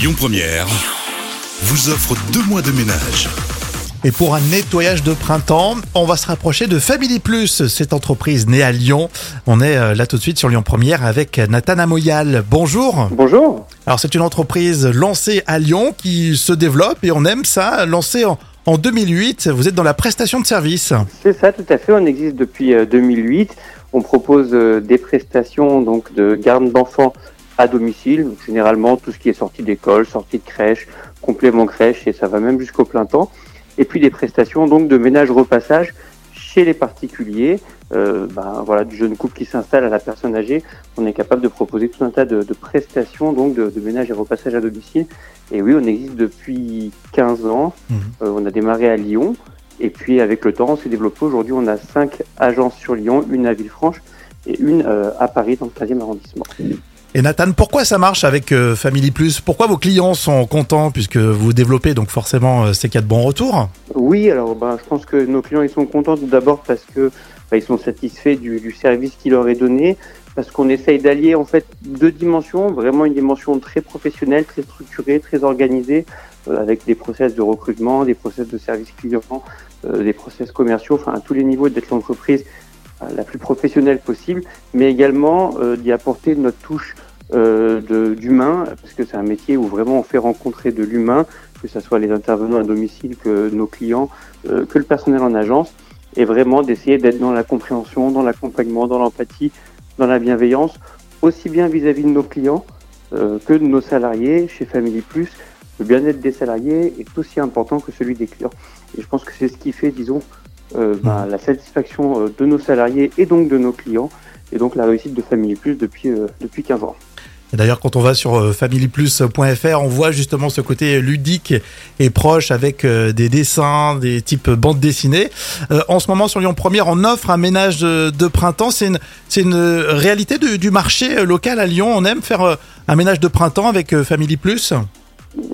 Lyon Première vous offre deux mois de ménage. Et pour un nettoyage de printemps, on va se rapprocher de Family Plus, cette entreprise née à Lyon. On est euh, là tout de suite sur Lyon Première avec Nathan Amoyal. Bonjour. Bonjour. Alors c'est une entreprise lancée à Lyon qui se développe et on aime ça, lancée en, en 2008. Vous êtes dans la prestation de service. C'est ça, tout à fait. On existe depuis euh, 2008. On propose euh, des prestations donc de garde d'enfants à domicile, donc généralement tout ce qui est sortie d'école, sortie de crèche, complément crèche et ça va même jusqu'au plein temps. Et puis des prestations donc de ménage repassage chez les particuliers. Euh, ben, voilà, du jeune couple qui s'installe à la personne âgée, on est capable de proposer tout un tas de, de prestations donc de, de, ménage et repassage à domicile. Et oui, on existe depuis 15 ans. Mhm. Euh, on a démarré à Lyon. Et puis avec le temps, on s'est développé. Aujourd'hui, on a cinq agences sur Lyon, une à Villefranche et une euh, à Paris dans le 13e arrondissement. Et Nathan, pourquoi ça marche avec euh, Family Plus? Pourquoi vos clients sont contents puisque vous développez donc forcément euh, y a de bons retours? Oui, alors ben, je pense que nos clients sont contents tout d'abord parce que ben, ils sont satisfaits du, service qui leur est donné, parce qu'on essaye d'allier en fait deux dimensions, vraiment une dimension très professionnelle, très structurée, très organisée, euh, avec des process de recrutement, des process de service client, des process commerciaux, enfin à tous les niveaux d'être l'entreprise la plus professionnelle possible, mais également euh, d'y apporter notre touche euh, d'humain, parce que c'est un métier où vraiment on fait rencontrer de l'humain, que ce soit les intervenants à domicile, que nos clients, euh, que le personnel en agence, et vraiment d'essayer d'être dans la compréhension, dans l'accompagnement, dans l'empathie, dans la bienveillance, aussi bien vis-à-vis de nos clients euh, que de nos salariés chez Family Plus. Le bien-être des salariés est aussi important que celui des clients. Et je pense que c'est ce qui fait, disons, euh, ben, la satisfaction euh, de nos salariés et donc de nos clients, et donc la réussite de Family Plus depuis, euh, depuis 15 ans. D'ailleurs, quand on va sur familyplus.fr, on voit justement ce côté ludique et proche avec des dessins, des types bandes dessinées. Euh, en ce moment, sur Lyon Première, on offre un ménage de, de printemps. C'est une, c'est une réalité du, du marché local à Lyon. On aime faire un ménage de printemps avec Family Plus?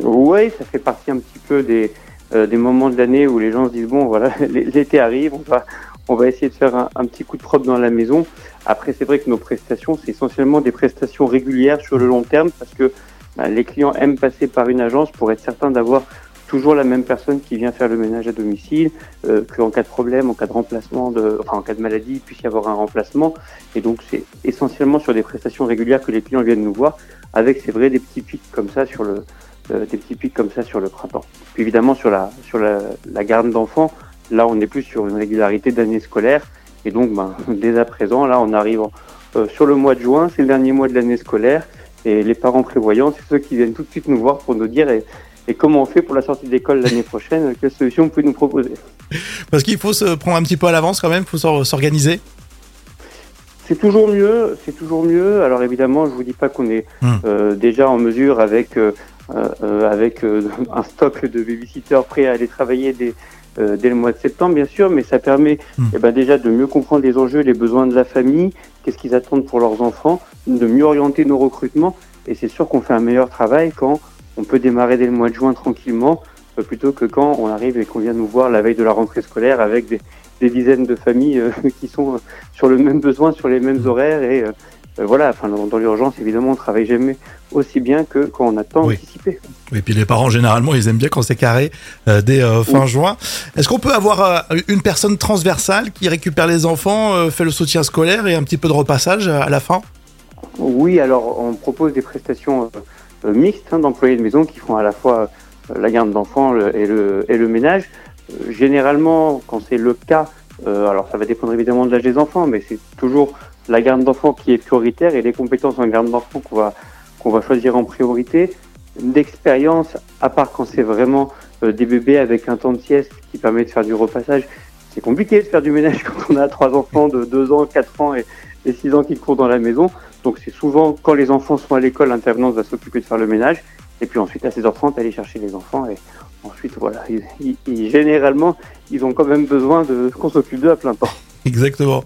Oui, ça fait partie un petit peu des, euh, des moments de l'année où les gens se disent bon voilà l'été arrive, on va on va essayer de faire un, petit coup de propre dans la maison. Après c'est vrai que nos prestations c'est essentiellement des prestations régulières sur le long terme parce que bah, les clients aiment passer par une agence pour être certains d'avoir toujours la même personne qui vient faire le ménage à domicile, euh, qu'en cas de problème, en cas de remplacement, de, enfin en cas de maladie, il puisse y avoir un remplacement. Et donc c'est essentiellement sur des prestations régulières que les clients viennent nous voir, avec c'est vrai des petits pics comme ça sur le, euh, des petits pics comme ça sur le printemps. Puis évidemment sur la sur la, la garde d'enfants, là on est plus sur une régularité d'année scolaire et donc ben, dès à présent là on arrive en- euh, sur le mois de juin, c'est le dernier mois de l'année scolaire et les parents prévoyants, c'est ceux qui viennent tout de suite nous voir pour nous dire et, et comment on fait pour la sortie d'école l'année prochaine, quelle solution vous pouvez nous proposer. Parce qu'il faut se prendre un petit peu à l'avance quand même, il faut s'or- s'organiser. C'est toujours mieux, c'est toujours mieux. Alors évidemment, je vous dis pas qu'on est Hmm. euh, déjà en mesure avec euh, avec euh, un stock de babysitters prêts à aller travailler dès, euh, dès le mois de septembre, bien sûr, mais ça permet Hmm. eh ben, déjà de mieux comprendre les enjeux, les besoins de la famille, qu'est-ce qu'ils attendent pour leurs enfants, de mieux orienter nos recrutements. Et c'est sûr qu'on fait un meilleur travail quand on peut démarrer dès le mois de juin tranquillement, euh, plutôt que quand on arrive et qu'on vient nous voir la veille de la rentrée scolaire avec des, des dizaines de familles euh, qui sont euh, sur le même besoin, sur les mêmes horaires et euh, voilà. Enfin, dans, dans l'urgence, évidemment, on travaille jamais aussi bien que quand on a tant Oui. anticipé. Et puis les parents, généralement, ils aiment bien quand c'est carré euh, dès euh, fin Oui. juin. Est-ce qu'on peut avoir une personne transversale qui récupère les enfants, fait le soutien scolaire et un petit peu de repassage à la fin? Oui, alors on propose des prestations mixtes hein, d'employés de maison qui font à la fois la garde d'enfants et, le, et le ménage. Généralement, quand c'est le cas, alors ça va dépendre évidemment de l'âge des enfants, mais c'est toujours la garde d'enfants qui est prioritaire et les compétences en garde d'enfants qu'on va qu'on va choisir en priorité. D'expérience, à part quand c'est vraiment euh, des bébés avec un temps de sieste qui permet de faire du repassage, c'est compliqué de faire du ménage quand on a trois enfants de 2 ans, 4 ans et, et 6 ans qui courent dans la maison. Donc c'est souvent quand les enfants sont à l'école, l'intervenante va s'occuper de faire le ménage. Et puis ensuite à 16h30, aller chercher les enfants. Et ensuite, voilà, généralement, ils ont quand même besoin de qu'on s'occupe d'eux à plein temps. Exactement.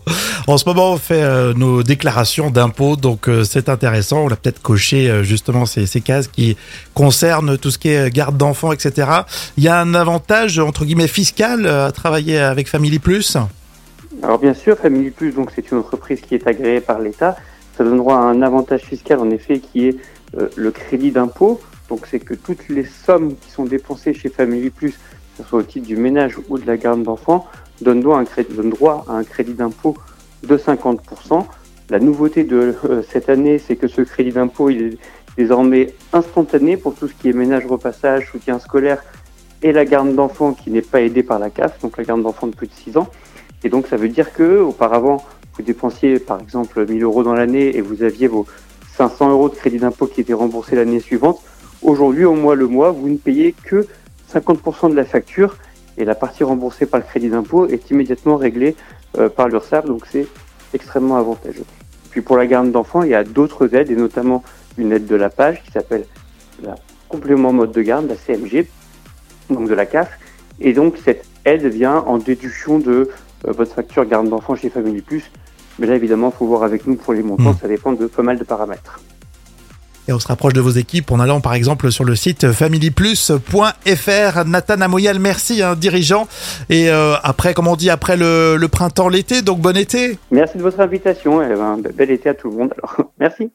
En ce moment, on fait euh, nos déclarations d'impôts, donc euh, c'est intéressant. On a peut-être coché euh, justement ces, ces cases qui concernent tout ce qui est garde d'enfants, etc. Il y a un avantage entre guillemets fiscal à travailler avec Family Plus? Alors bien sûr, Family Plus, donc c'est une entreprise qui est agréée par l'État. Ça donne droit à un avantage fiscal en effet qui est le crédit d'impôt Donc c'est que toutes les sommes qui sont dépensées chez Family Plus, que ce soit au titre du ménage ou de la garde d'enfants, donnent droit à un crédit, d'impôt de 50%. La nouveauté de euh, cette année, c'est que ce crédit d'impôt est désormais instantané pour tout ce qui est ménage, repassage, soutien scolaire et la garde d'enfants qui n'est pas aidée par la CAF, donc la garde d'enfants de plus de 6 ans. Et donc ça veut dire que auparavant vous dépensiez par exemple 1000 euros dans l'année et vous aviez vos 500 euros de crédit d'impôt qui étaient remboursés l'année suivante. Aujourd'hui, au mois le mois, vous ne payez que 50% de la facture et la partie remboursée par le crédit d'impôt est immédiatement réglée euh, par l'URSSAF, donc c'est extrêmement avantageux. Puis pour la garde d'enfants, il y a d'autres aides et notamment une aide de la page qui s'appelle la complément mode de garde, la CMG, donc de la CAF. Et donc cette aide vient en déduction de euh, votre facture garde d'enfants chez Family Plus. Mais là, évidemment, il faut voir avec nous pour les montants, Mmh. ça dépend de pas mal de paramètres. Et on se rapproche de vos équipes en allant par exemple sur le site familyplus.fr. Nathan Amoyal, merci, hein, dirigeant. Et euh, après, comme on dit, après le, printemps, l'été, donc bon été. Merci de votre invitation et ben, bel été à tout le monde. Alors, merci.